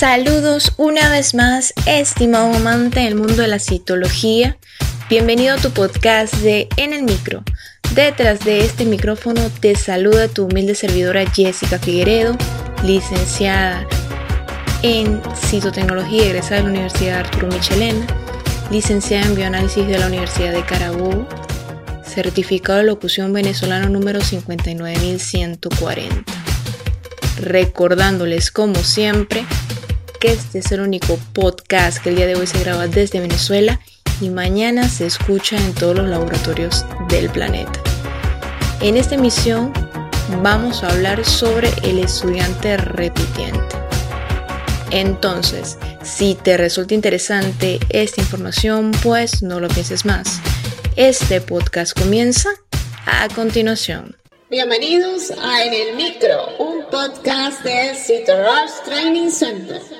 Saludos una vez más, estimado amante del mundo de la citología. Bienvenido a tu podcast de En el Micro. Detrás de este micrófono te saluda tu humilde servidora Jessica Figueredo, licenciada en citotecnología egresada de la Universidad Arturo Michelena, licenciada en bioanálisis de la Universidad de Carabobo, certificado de locución venezolano número 59140. Recordándoles como siempre este es el único podcast que el día de hoy se graba desde Venezuela y mañana se escucha en todos los laboratorios del planeta. En esta emisión vamos a hablar sobre el estudiante repitiente. Entonces, si te resulta interesante esta información, pues no lo pienses más. Este podcast comienza a continuación. Bienvenidos a En el Micro, un podcast de Rush Training Center.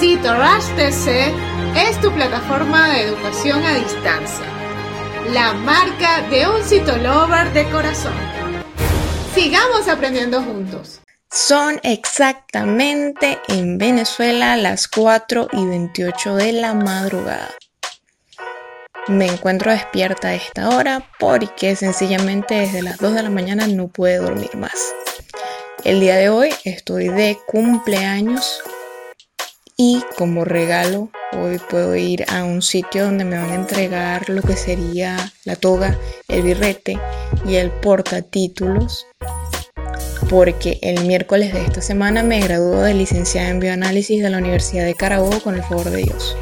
Rush TC es tu plataforma de educación a distancia, la marca de un citolover de corazón. Sigamos aprendiendo juntos. Son exactamente en Venezuela las 4 y 28 de la madrugada. Me encuentro despierta a esta hora porque sencillamente desde las 2 de la mañana no puedo dormir más. El día de hoy estoy de cumpleaños y como regalo hoy puedo ir a un sitio donde me van a entregar lo que sería la toga, el birrete y el portatítulos porque el miércoles de esta semana me graduó de licenciada en bioanálisis de la Universidad de Carabobo con el favor de Dios.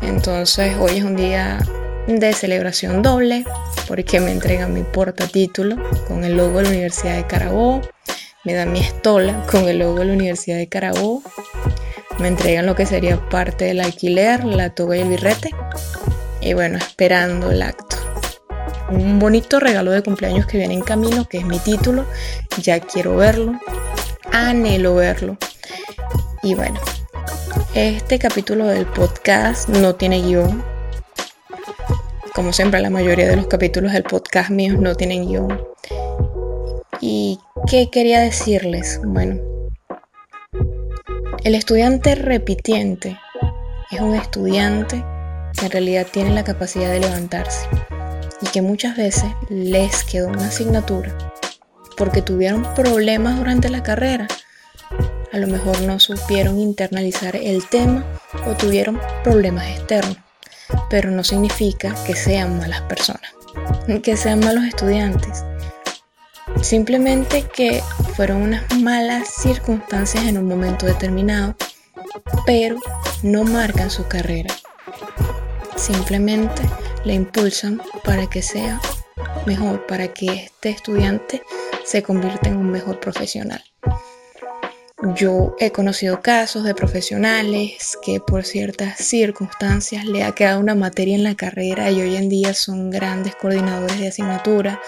Entonces hoy es un día de celebración doble porque me entregan mi portatítulo con el logo de la Universidad de Carabobo, me dan mi estola con el logo de la Universidad de Carabobo me entregan lo que sería parte del alquiler, la toga y el birrete. Y bueno, esperando el acto. Un bonito regalo de cumpleaños que viene en camino, que es mi título. Ya quiero verlo. Anhelo verlo. Y bueno, este capítulo del podcast no tiene guion. Como siempre, la mayoría de los capítulos del podcast míos no tienen guion. ¿Y qué quería decirles? Bueno, el estudiante repitiente es un estudiante que en realidad tiene la capacidad de levantarse y que muchas veces les quedó una asignatura porque tuvieron problemas durante la carrera. A lo mejor no supieron internalizar el tema o tuvieron problemas externos, pero no significa que sean malas personas, que sean malos estudiantes. Simplemente que fueron unas malas circunstancias en un momento determinado, pero no marcan su carrera. Simplemente le impulsan para que sea mejor, para que este estudiante se convierta en un mejor profesional. Yo he conocido casos de profesionales que por ciertas circunstancias le ha quedado una materia en la carrera y hoy en día son grandes coordinadores de asignatura,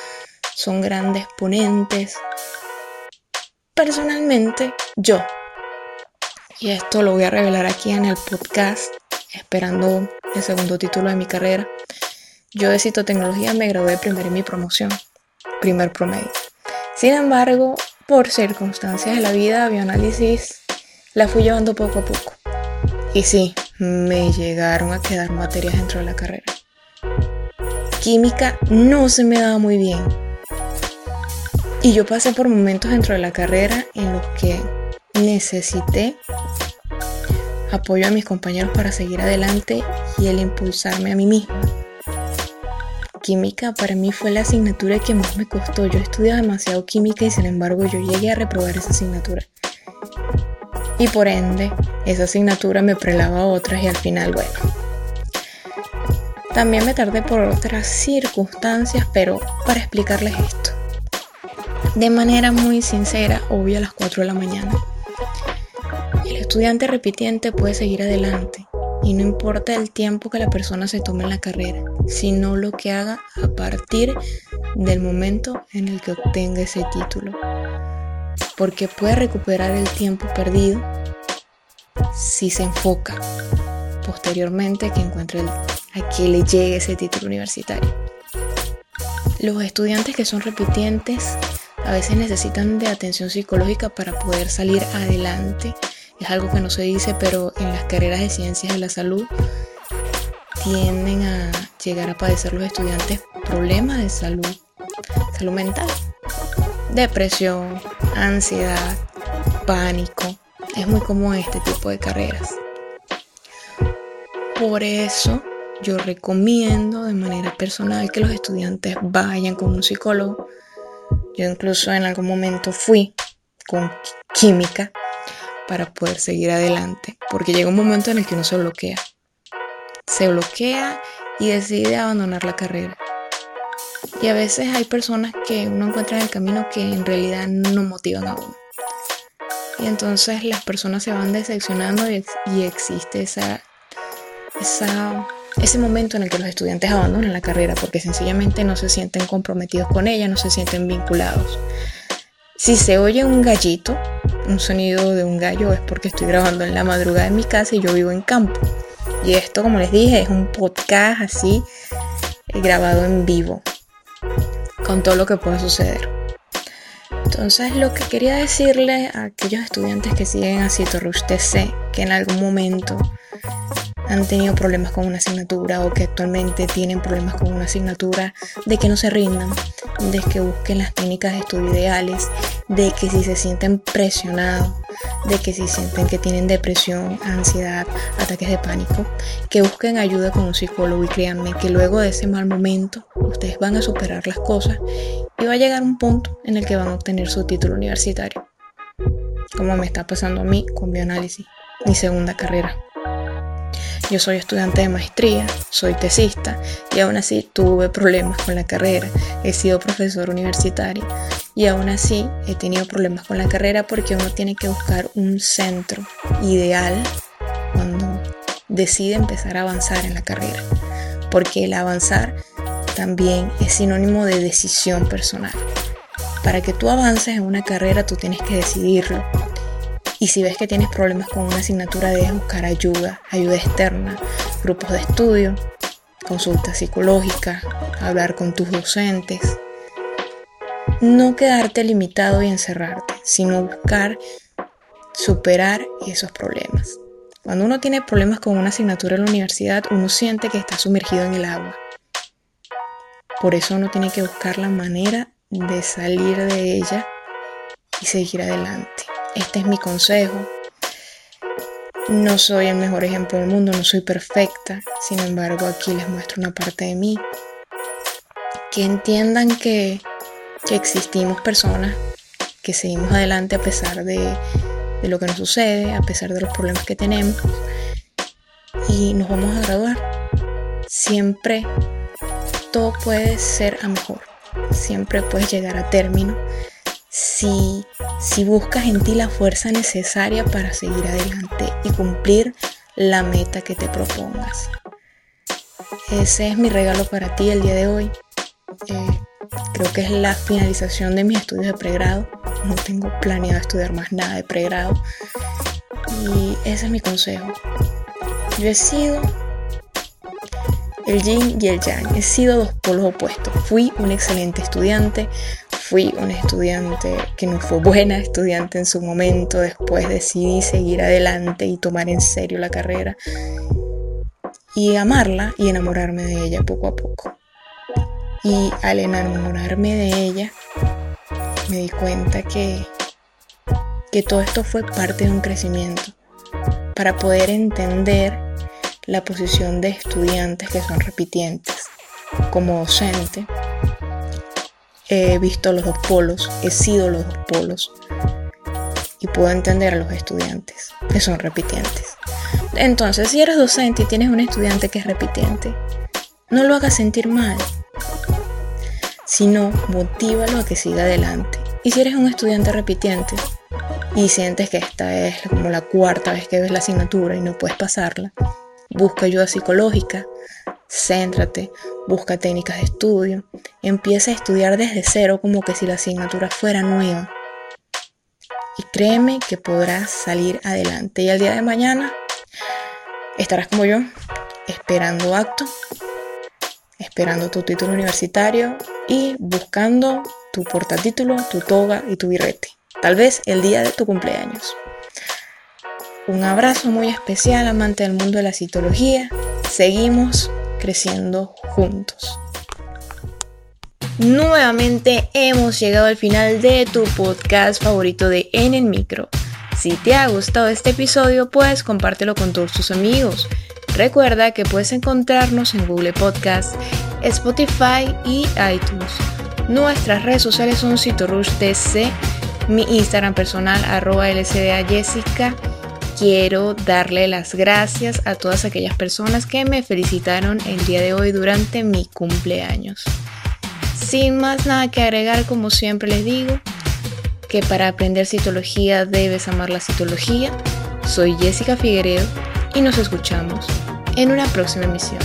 son grandes ponentes. Personalmente, yo, y esto lo voy a revelar aquí en el podcast, esperando el segundo título de mi carrera, yo de citotecnología me gradué primero en mi promoción, primer promedio. Sin embargo, por circunstancias de la vida, bioanálisis la fui llevando poco a poco. Y sí, me llegaron a quedar materias dentro de la carrera. Química no se me daba muy bien, y yo pasé por momentos dentro de la carrera en los que necesité apoyo a mis compañeros para seguir adelante y el impulsarme a mí misma. Química para mí fue la asignatura que más me costó. Yo estudié demasiado química y sin embargo yo llegué a reprobar esa asignatura. Y por ende, esa asignatura me prelaba a otras y al final, bueno. También me tardé por otras circunstancias, pero para explicarles esto de manera muy sincera, obvio a las 4 de la mañana. El estudiante repitiente puede seguir adelante Y no importa el tiempo que la persona se tome en la carrera, sino lo que haga a partir del momento en el que obtenga ese título. Porque puede recuperar el tiempo perdido si se enfoca posteriormente que encuentre a que le llegue ese título universitario. Los estudiantes que son repitientes a veces necesitan de atención psicológica para poder salir adelante. Es algo que no se dice, pero en las carreras de ciencias de la salud tienden a llegar a padecer los estudiantes problemas de salud, salud mental, depresión, ansiedad, pánico. Es muy común este tipo de carreras. Por eso yo recomiendo de manera personal que los estudiantes vayan con un psicólogo. Yo incluso en algún momento fui con química para poder seguir adelante, porque llega un momento en el que uno se bloquea. Se bloquea y decide abandonar la carrera. Y a veces hay personas que uno encuentra en el camino que en realidad no motivan a uno. Y entonces las personas se van decepcionando y, y existe esa ese momento en el que los estudiantes abandonan la carrera porque sencillamente no se sienten comprometidos con ella, no se sienten vinculados. Si se oye un gallito, un sonido de un gallo, es porque estoy grabando en la madrugada en mi casa y yo vivo en campo. Y esto, como les dije, es un podcast así eh, grabado en vivo, con todo lo que pueda suceder. Entonces, lo que quería decirle a aquellos estudiantes que siguen así Torrush TC, que en algún momento han tenido problemas con una asignatura o que actualmente tienen problemas con una asignatura, de que no se rindan, de que busquen las técnicas de estudio ideales, de que si se sienten presionados, de que si sienten que tienen depresión, ansiedad, ataques de pánico, que busquen ayuda con un psicólogo y créanme que luego de ese mal momento ustedes van a superar las cosas y va a llegar un punto en el que van a obtener su título universitario, como me está pasando a mí con bioanálisis, mi segunda carrera. Yo soy estudiante de maestría, soy tesista y aún así tuve problemas con la carrera. He sido profesor universitario y aún así he tenido problemas con la carrera porque uno tiene que buscar un centro ideal cuando decide empezar a avanzar en la carrera. Porque el avanzar también es sinónimo de decisión personal. Para que tú avances en una carrera tú tienes que decidirlo y si ves que tienes problemas con una asignatura, debes buscar ayuda, ayuda externa, grupos de estudio, consulta psicológica, hablar con tus docentes. No quedarte limitado y encerrarte, sino buscar superar esos problemas. Cuando uno tiene problemas con una asignatura en la universidad, uno siente que está sumergido en el agua. Por eso uno tiene que buscar la manera de salir de ella y seguir adelante. Este es mi consejo. No soy el mejor ejemplo del mundo, no soy perfecta. Sin embargo, aquí les muestro una parte de mí. Que entiendan que, existimos personas que seguimos adelante a pesar de, de lo que nos sucede, a pesar de los problemas que tenemos. Y nos vamos a graduar. Siempre todo puede ser a mejor. Siempre puedes llegar a término si, si buscas en ti la fuerza necesaria para seguir adelante y cumplir la meta que te propongas. Ese es mi regalo para ti el día de hoy. Eh, creo que es la finalización de mis estudios de pregrado. No tengo planeado estudiar más nada de pregrado. Y ese es mi consejo. Yo he sido el yin y el yang. He sido dos polos opuestos. Fui un excelente estudiante, fui un estudiante que no fue buena estudiante en su momento, después decidí seguir adelante y tomar en serio la carrera y amarla y enamorarme de ella poco a poco. Y al enamorarme de ella, me di cuenta que, que todo esto fue parte de un crecimiento para poder entender la posición de estudiantes que son repitientes. Como docente, he visto los dos polos, he sido los dos polos y puedo entender a los estudiantes que son repitientes. Entonces, si eres docente y tienes un estudiante que es repitiente, no lo hagas sentir mal, sino motívalo a que siga adelante. Y si eres un estudiante repitiente y sientes que esta es como la cuarta vez que ves la asignatura y no puedes pasarla, busca ayuda psicológica, céntrate, busca técnicas de estudio, empieza a estudiar desde cero como que si la asignatura fuera nueva. Y créeme que podrás salir adelante y al día de mañana estarás como yo, esperando acto, esperando tu título universitario y buscando tu portatítulo, tu toga y tu birrete. Tal vez el día de tu cumpleaños. Un abrazo muy especial, amante del mundo de la citología. Seguimos creciendo juntos. Nuevamente hemos llegado al final de tu podcast favorito de En el Micro. Si te ha gustado este episodio, puedes compártelo con todos tus amigos. Recuerda que puedes encontrarnos en Google Podcast, Spotify y iTunes. Nuestras redes sociales son CitoRushTC, mi Instagram personal arroba LCDA Jessica quiero darle las gracias a todas aquellas personas que me felicitaron el día de hoy durante mi cumpleaños. Sin más nada que agregar, como siempre les digo, que para aprender citología debes amar la citología. Soy Jessica Figueredo y nos escuchamos en una próxima emisión.